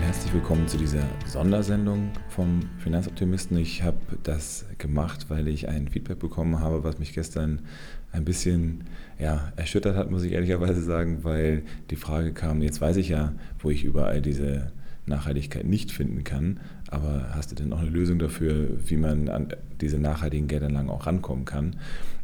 Und herzlich willkommen zu dieser Sondersendung vom Finanzoptimisten. Ich habe das gemacht, weil ich ein Feedback bekommen habe, was mich gestern ein bisschen ja, erschüttert hat, muss ich ehrlicherweise sagen, weil die Frage kam, jetzt weiß ich ja, wo ich überall diese Nachhaltigkeit nicht finden kann. Aber hast du denn auch eine Lösung dafür, wie man an diese nachhaltigen Geldanlagen auch rankommen kann?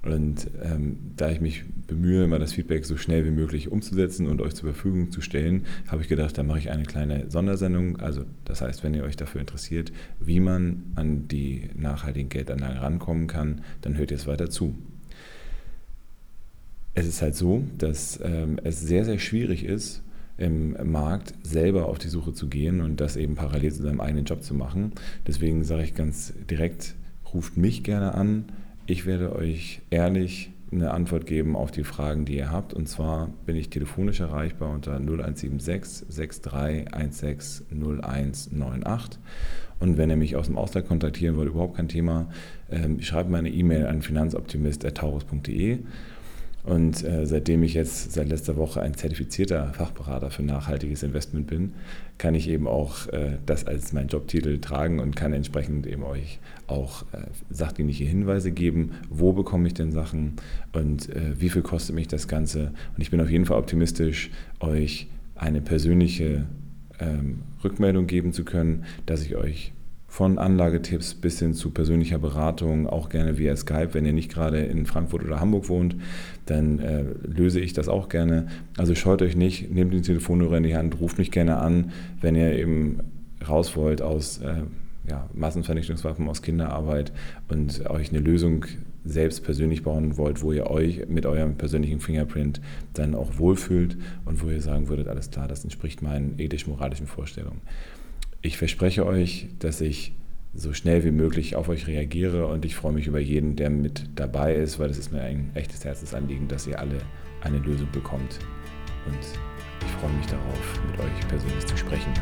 Und ähm, da ich mich bemühe, immer das Feedback so schnell wie möglich umzusetzen und euch zur Verfügung zu stellen, habe ich gedacht, da mache ich eine kleine Sondersendung. Also das heißt, wenn ihr euch dafür interessiert, wie man an die nachhaltigen Geldanlagen rankommen kann, dann hört ihr es weiter zu. Es ist halt so, dass ähm, es sehr, sehr schwierig ist, im Markt selber auf die Suche zu gehen und das eben parallel zu seinem eigenen Job zu machen. Deswegen sage ich ganz direkt, ruft mich gerne an. Ich werde euch ehrlich eine Antwort geben auf die Fragen, die ihr habt. Und zwar bin ich telefonisch erreichbar unter 0176 6316 0198. Und wenn ihr mich aus dem Ausland kontaktieren wollt, überhaupt kein Thema, ähm, schreibt mir eine E-Mail an finanzoptimist.taurus.de. Und äh, seitdem ich jetzt seit letzter Woche ein zertifizierter Fachberater für nachhaltiges Investment bin, kann ich eben auch äh, das als meinen Jobtitel tragen und kann entsprechend eben euch auch äh, sachdienliche Hinweise geben, wo bekomme ich denn Sachen und äh, wie viel kostet mich das Ganze. Und ich bin auf jeden Fall optimistisch, euch eine persönliche ähm, Rückmeldung geben zu können, dass ich euch von Anlagetipps bis hin zu persönlicher Beratung, auch gerne via Skype. Wenn ihr nicht gerade in Frankfurt oder Hamburg wohnt, dann äh, löse ich das auch gerne. Also scheut euch nicht, nehmt den Telefonhörer in die Hand, ruft mich gerne an, wenn ihr eben raus wollt aus äh, ja, Massenvernichtungswaffen, aus Kinderarbeit und euch eine Lösung selbst persönlich bauen wollt, wo ihr euch mit eurem persönlichen Fingerprint dann auch wohlfühlt und wo ihr sagen würdet, alles klar, das entspricht meinen ethisch-moralischen Vorstellungen. Ich verspreche euch, dass ich so schnell wie möglich auf euch reagiere und ich freue mich über jeden, der mit dabei ist, weil es ist mir ein echtes Herzensanliegen, dass ihr alle eine Lösung bekommt. Und ich freue mich darauf, mit euch persönlich zu sprechen.